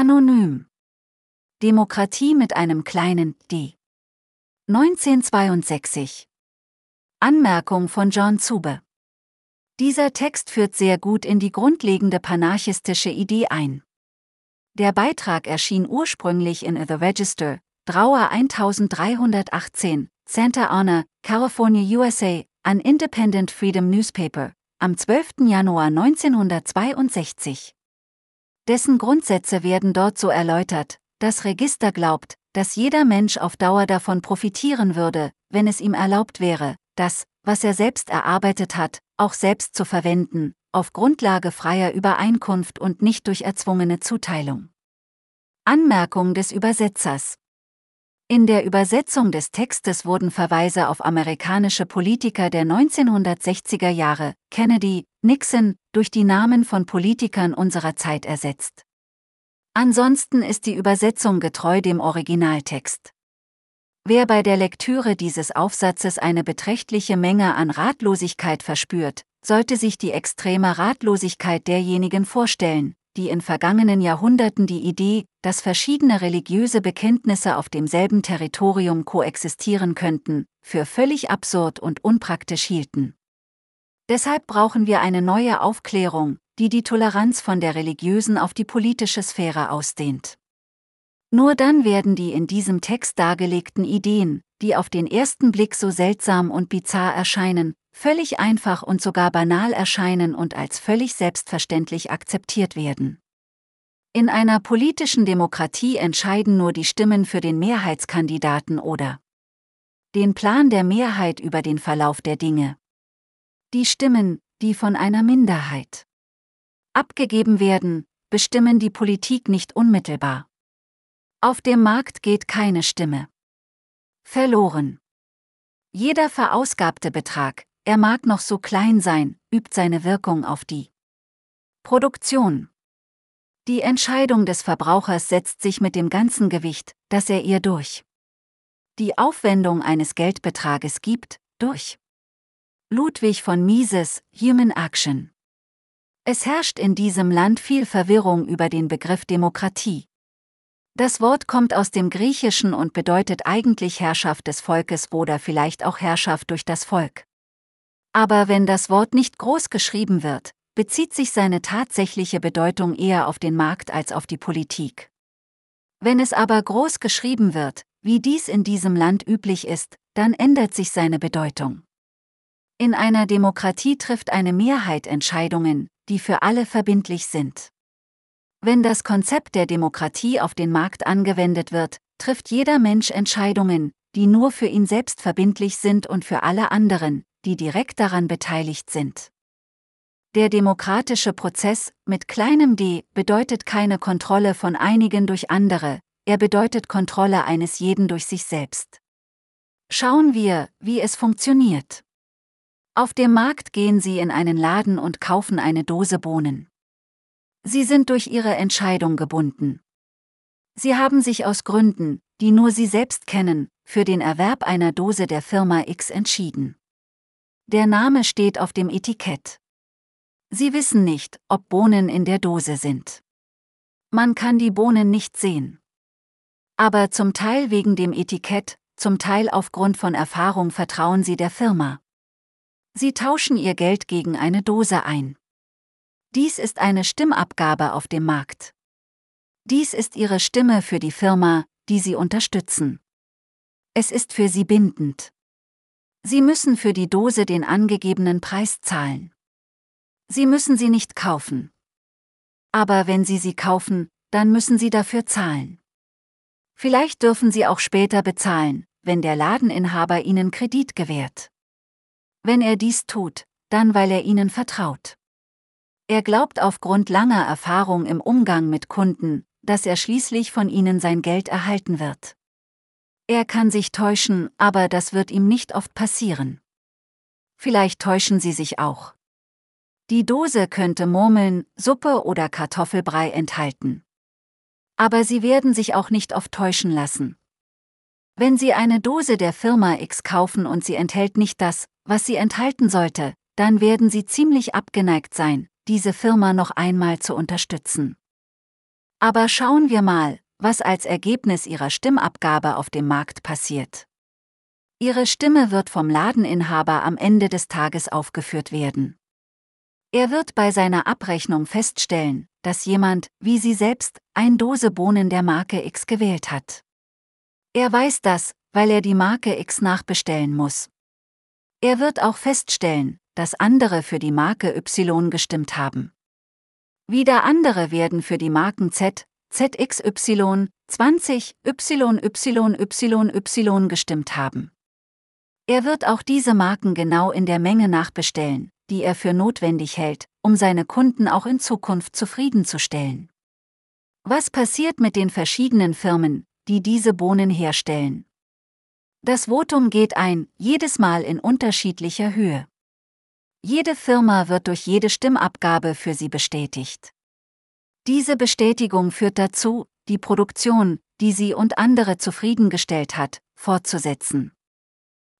Anonym. Demokratie mit einem kleinen d. 1962. Anmerkung von John Zube. Dieser Text führt sehr gut in die grundlegende panarchistische Idee ein. Der Beitrag erschien ursprünglich in The Register, Drauer 1318, Santa Ana, California, USA, an Independent Freedom Newspaper, am 12. Januar 1962. Dessen Grundsätze werden dort so erläutert, das Register glaubt, dass jeder Mensch auf Dauer davon profitieren würde, wenn es ihm erlaubt wäre, das, was er selbst erarbeitet hat, auch selbst zu verwenden, auf Grundlage freier Übereinkunft und nicht durch erzwungene Zuteilung. Anmerkung des Übersetzers in der Übersetzung des Textes wurden Verweise auf amerikanische Politiker der 1960er Jahre, Kennedy, Nixon, durch die Namen von Politikern unserer Zeit ersetzt. Ansonsten ist die Übersetzung getreu dem Originaltext. Wer bei der Lektüre dieses Aufsatzes eine beträchtliche Menge an Ratlosigkeit verspürt, sollte sich die extreme Ratlosigkeit derjenigen vorstellen, die in vergangenen Jahrhunderten die Idee, dass verschiedene religiöse Bekenntnisse auf demselben Territorium koexistieren könnten, für völlig absurd und unpraktisch hielten. Deshalb brauchen wir eine neue Aufklärung, die die Toleranz von der religiösen auf die politische Sphäre ausdehnt. Nur dann werden die in diesem Text dargelegten Ideen, die auf den ersten Blick so seltsam und bizarr erscheinen, völlig einfach und sogar banal erscheinen und als völlig selbstverständlich akzeptiert werden. In einer politischen Demokratie entscheiden nur die Stimmen für den Mehrheitskandidaten oder den Plan der Mehrheit über den Verlauf der Dinge. Die Stimmen, die von einer Minderheit abgegeben werden, bestimmen die Politik nicht unmittelbar. Auf dem Markt geht keine Stimme. Verloren. Jeder verausgabte Betrag, er mag noch so klein sein, übt seine Wirkung auf die Produktion. Die Entscheidung des Verbrauchers setzt sich mit dem ganzen Gewicht, das er ihr durch die Aufwendung eines Geldbetrages gibt, durch. Ludwig von Mises, Human Action. Es herrscht in diesem Land viel Verwirrung über den Begriff Demokratie. Das Wort kommt aus dem Griechischen und bedeutet eigentlich Herrschaft des Volkes oder vielleicht auch Herrschaft durch das Volk. Aber wenn das Wort nicht groß geschrieben wird, bezieht sich seine tatsächliche Bedeutung eher auf den Markt als auf die Politik. Wenn es aber groß geschrieben wird, wie dies in diesem Land üblich ist, dann ändert sich seine Bedeutung. In einer Demokratie trifft eine Mehrheit Entscheidungen, die für alle verbindlich sind. Wenn das Konzept der Demokratie auf den Markt angewendet wird, trifft jeder Mensch Entscheidungen, die nur für ihn selbst verbindlich sind und für alle anderen, die direkt daran beteiligt sind. Der demokratische Prozess mit kleinem d bedeutet keine Kontrolle von einigen durch andere, er bedeutet Kontrolle eines jeden durch sich selbst. Schauen wir, wie es funktioniert. Auf dem Markt gehen Sie in einen Laden und kaufen eine Dose Bohnen. Sie sind durch Ihre Entscheidung gebunden. Sie haben sich aus Gründen, die nur Sie selbst kennen, für den Erwerb einer Dose der Firma X entschieden. Der Name steht auf dem Etikett. Sie wissen nicht, ob Bohnen in der Dose sind. Man kann die Bohnen nicht sehen. Aber zum Teil wegen dem Etikett, zum Teil aufgrund von Erfahrung vertrauen Sie der Firma. Sie tauschen Ihr Geld gegen eine Dose ein. Dies ist eine Stimmabgabe auf dem Markt. Dies ist Ihre Stimme für die Firma, die Sie unterstützen. Es ist für Sie bindend. Sie müssen für die Dose den angegebenen Preis zahlen. Sie müssen sie nicht kaufen. Aber wenn Sie sie kaufen, dann müssen Sie dafür zahlen. Vielleicht dürfen Sie auch später bezahlen, wenn der Ladeninhaber Ihnen Kredit gewährt. Wenn er dies tut, dann weil er Ihnen vertraut. Er glaubt aufgrund langer Erfahrung im Umgang mit Kunden, dass er schließlich von Ihnen sein Geld erhalten wird. Er kann sich täuschen, aber das wird ihm nicht oft passieren. Vielleicht täuschen Sie sich auch. Die Dose könnte Murmeln, Suppe oder Kartoffelbrei enthalten. Aber Sie werden sich auch nicht oft täuschen lassen. Wenn Sie eine Dose der Firma X kaufen und sie enthält nicht das, was sie enthalten sollte, dann werden Sie ziemlich abgeneigt sein, diese Firma noch einmal zu unterstützen. Aber schauen wir mal, was als Ergebnis ihrer Stimmabgabe auf dem Markt passiert. Ihre Stimme wird vom Ladeninhaber am Ende des Tages aufgeführt werden. Er wird bei seiner Abrechnung feststellen, dass jemand, wie Sie selbst, ein Dose Bohnen der Marke X gewählt hat. Er weiß das, weil er die Marke X nachbestellen muss. Er wird auch feststellen, dass andere für die Marke Y gestimmt haben. Wieder andere werden für die Marken Z, ZXY, 20, YYYY gestimmt haben. Er wird auch diese Marken genau in der Menge nachbestellen, die er für notwendig hält, um seine Kunden auch in Zukunft zufriedenzustellen. Was passiert mit den verschiedenen Firmen, die diese Bohnen herstellen? Das Votum geht ein, jedes Mal in unterschiedlicher Höhe. Jede Firma wird durch jede Stimmabgabe für sie bestätigt. Diese Bestätigung führt dazu, die Produktion, die sie und andere zufriedengestellt hat, fortzusetzen.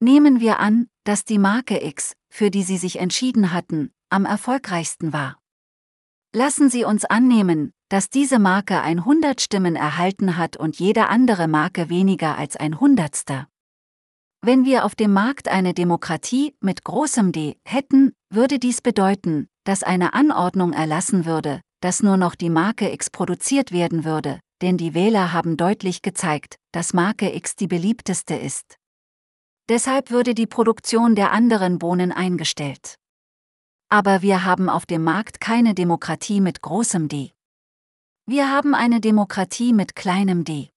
Nehmen wir an, dass die Marke X, für die Sie sich entschieden hatten, am erfolgreichsten war. Lassen Sie uns annehmen, dass diese Marke 100 Stimmen erhalten hat und jede andere Marke weniger als ein Hundertster. Wenn wir auf dem Markt eine Demokratie mit großem D hätten, würde dies bedeuten, dass eine Anordnung erlassen würde, dass nur noch die Marke X produziert werden würde, denn die Wähler haben deutlich gezeigt, dass Marke X die beliebteste ist. Deshalb würde die Produktion der anderen Bohnen eingestellt. Aber wir haben auf dem Markt keine Demokratie mit großem D. Wir haben eine Demokratie mit kleinem d.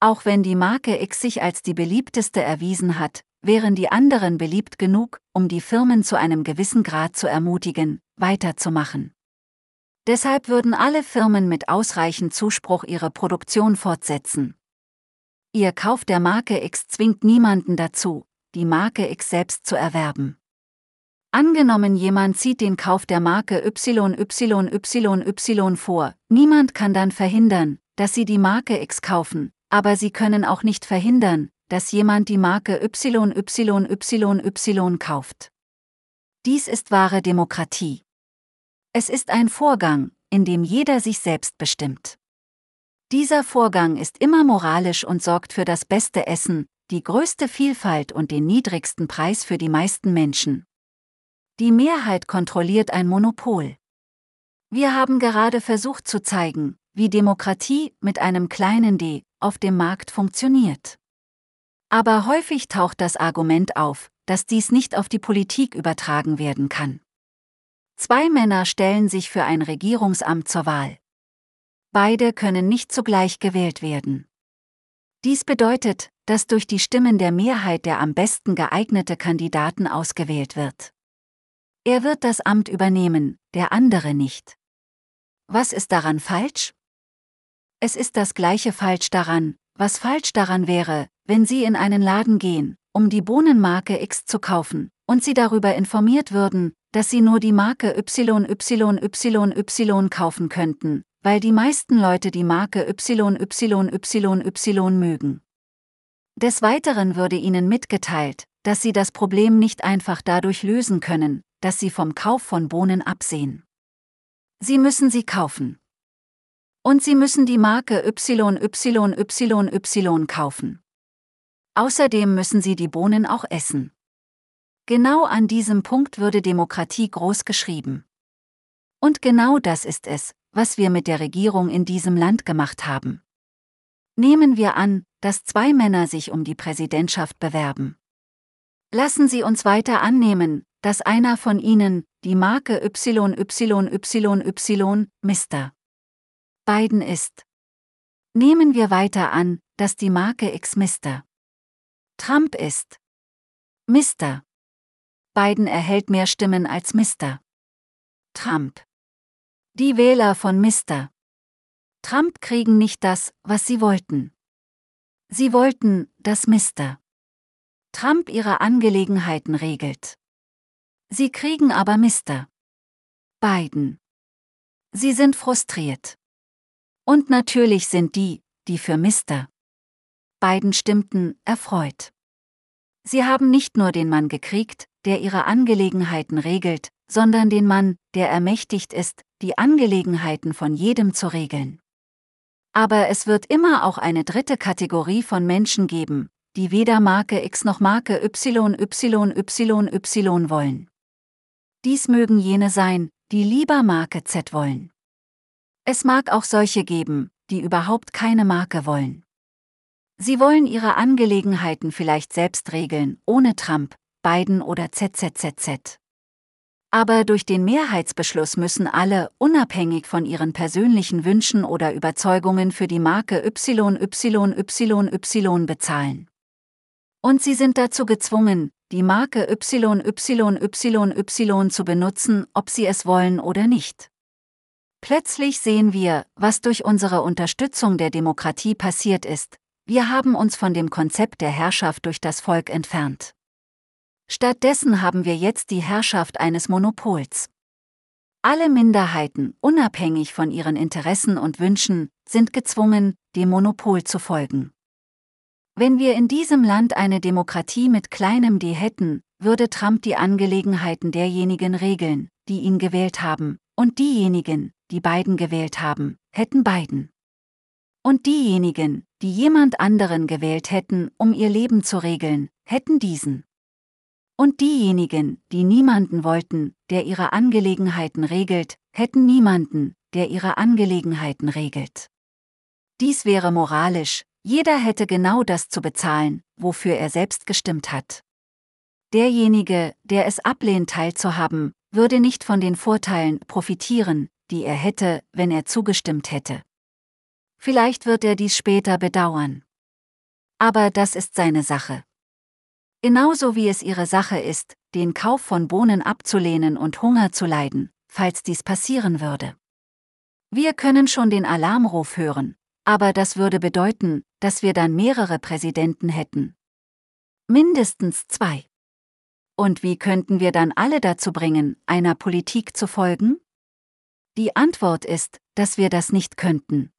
Auch wenn die Marke X sich als die beliebteste erwiesen hat, wären die anderen beliebt genug, um die Firmen zu einem gewissen Grad zu ermutigen, weiterzumachen. Deshalb würden alle Firmen mit ausreichend Zuspruch ihre Produktion fortsetzen. Ihr Kauf der Marke X zwingt niemanden dazu, die Marke X selbst zu erwerben. Angenommen jemand zieht den Kauf der Marke YYYY vor, niemand kann dann verhindern, dass Sie die Marke X kaufen, aber sie können auch nicht verhindern, dass jemand die Marke YYYY kauft. Dies ist wahre Demokratie. Es ist ein Vorgang, in dem jeder sich selbst bestimmt. Dieser Vorgang ist immer moralisch und sorgt für das beste Essen, die größte Vielfalt und den niedrigsten Preis für die meisten Menschen. Die Mehrheit kontrolliert ein Monopol. Wir haben gerade versucht zu zeigen, wie Demokratie mit einem kleinen d auf dem Markt funktioniert. Aber häufig taucht das Argument auf, dass dies nicht auf die Politik übertragen werden kann. Zwei Männer stellen sich für ein Regierungsamt zur Wahl. Beide können nicht zugleich gewählt werden. Dies bedeutet, dass durch die Stimmen der Mehrheit der am besten geeignete Kandidaten ausgewählt wird. Er wird das Amt übernehmen, der andere nicht. Was ist daran falsch? Es ist das gleiche falsch daran, was falsch daran wäre, wenn Sie in einen Laden gehen, um die Bohnenmarke X zu kaufen, und Sie darüber informiert würden, dass Sie nur die Marke YYYY kaufen könnten, weil die meisten Leute die Marke YYYY mögen. Des Weiteren würde Ihnen mitgeteilt, dass Sie das Problem nicht einfach dadurch lösen können, dass Sie vom Kauf von Bohnen absehen. Sie müssen sie kaufen. Und Sie müssen die Marke YYYY kaufen. Außerdem müssen Sie die Bohnen auch essen. Genau an diesem Punkt würde Demokratie groß geschrieben. Und genau das ist es, was wir mit der Regierung in diesem Land gemacht haben. Nehmen wir an, dass zwei Männer sich um die Präsidentschaft bewerben. Lassen Sie uns weiter annehmen, dass einer von ihnen, die Marke YYYY Mr. Biden ist. Nehmen wir weiter an, dass die Marke X Mr. Trump ist. Mr. Biden erhält mehr Stimmen als Mr. Trump. Die Wähler von Mr. Trump kriegen nicht das, was sie wollten. Sie wollten, dass Mr. Trump ihre Angelegenheiten regelt. Sie kriegen aber Mr. Biden. Sie sind frustriert. Und natürlich sind die, die für Mr. Biden stimmten, erfreut. Sie haben nicht nur den Mann gekriegt, der ihre Angelegenheiten regelt, sondern den Mann, der ermächtigt ist, die Angelegenheiten von jedem zu regeln. Aber es wird immer auch eine dritte Kategorie von Menschen geben, die weder Marke X noch Marke YYYY wollen. Dies mögen jene sein, die lieber Marke Z wollen. Es mag auch solche geben, die überhaupt keine Marke wollen. Sie wollen ihre Angelegenheiten vielleicht selbst regeln, ohne Trump, Biden oder ZZZZ. Aber durch den Mehrheitsbeschluss müssen alle, unabhängig von ihren persönlichen Wünschen oder Überzeugungen für die Marke YYYY bezahlen. Und sie sind dazu gezwungen, die Marke YYYY zu benutzen, ob sie es wollen oder nicht. Plötzlich sehen wir, was durch unsere Unterstützung der Demokratie passiert ist, wir haben uns von dem Konzept der Herrschaft durch das Volk entfernt. Stattdessen haben wir jetzt die Herrschaft eines Monopols. Alle Minderheiten, unabhängig von ihren Interessen und Wünschen, sind gezwungen, dem Monopol zu folgen. Wenn wir in diesem Land eine Demokratie mit kleinem d hätten, würde Trump die Angelegenheiten derjenigen regeln, die ihn gewählt haben, und diejenigen, die Biden gewählt haben, hätten Biden. Und diejenigen, die jemand anderen gewählt hätten, um ihr Leben zu regeln, hätten diesen. Und diejenigen, die niemanden wollten, der ihre Angelegenheiten regelt, hätten niemanden, der ihre Angelegenheiten regelt. Dies wäre moralisch, jeder hätte genau das zu bezahlen, wofür er selbst gestimmt hat. Derjenige, der es ablehnt teilzuhaben, würde nicht von den Vorteilen profitieren, die er hätte, wenn er zugestimmt hätte. Vielleicht wird er dies später bedauern. Aber das ist seine Sache. Genauso wie es ihre Sache ist, den Kauf von Bohnen abzulehnen und Hunger zu leiden, falls dies passieren würde. Wir können schon den Alarmruf hören, aber das würde bedeuten, dass wir dann mehrere Präsidenten hätten. Mindestens zwei. Und wie könnten wir dann alle dazu bringen, einer Politik zu folgen? Die Antwort ist, dass wir das nicht könnten.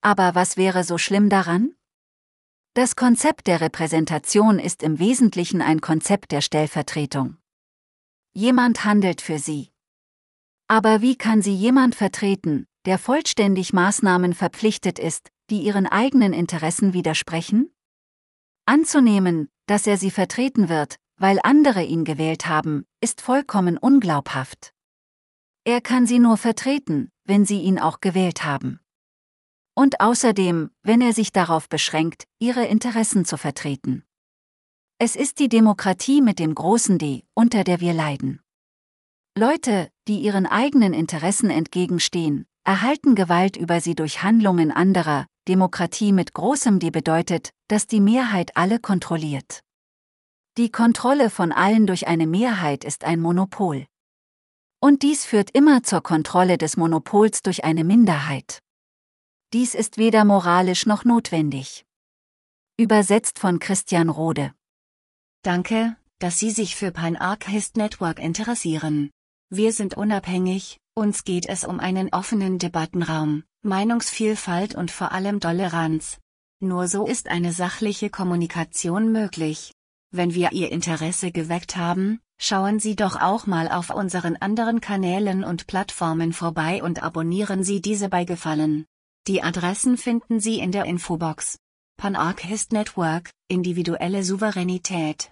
Aber was wäre so schlimm daran? Das Konzept der Repräsentation ist im Wesentlichen ein Konzept der Stellvertretung. Jemand handelt für sie. Aber wie kann sie jemand vertreten, der vollständig Maßnahmen verpflichtet ist, die ihren eigenen Interessen widersprechen? Anzunehmen, dass er sie vertreten wird, weil andere ihn gewählt haben, ist vollkommen unglaubhaft. Er kann sie nur vertreten, wenn sie ihn auch gewählt haben und außerdem, wenn er sich darauf beschränkt, ihre Interessen zu vertreten. Es ist die Demokratie mit dem großen D, unter der wir leiden. Leute, die ihren eigenen Interessen entgegenstehen, erhalten Gewalt über sie durch Handlungen anderer, Demokratie mit großem D bedeutet, dass die Mehrheit alle kontrolliert. Die Kontrolle von allen durch eine Mehrheit ist ein Monopol. Und dies führt immer zur Kontrolle des Monopols durch eine Minderheit. Dies ist weder moralisch noch notwendig. Übersetzt von Christian Rode. Danke, dass Sie sich für Pan-Archist Network interessieren. Wir sind unabhängig, uns geht es um einen offenen Debattenraum, Meinungsvielfalt und vor allem Toleranz. Nur so ist eine sachliche Kommunikation möglich. Wenn wir Ihr Interesse geweckt haben, schauen Sie doch auch mal auf unseren anderen Kanälen und Plattformen vorbei und abonnieren Sie diese bei Gefallen. Die Adressen finden Sie in der Infobox. Panarchist Network, individuelle Souveränität.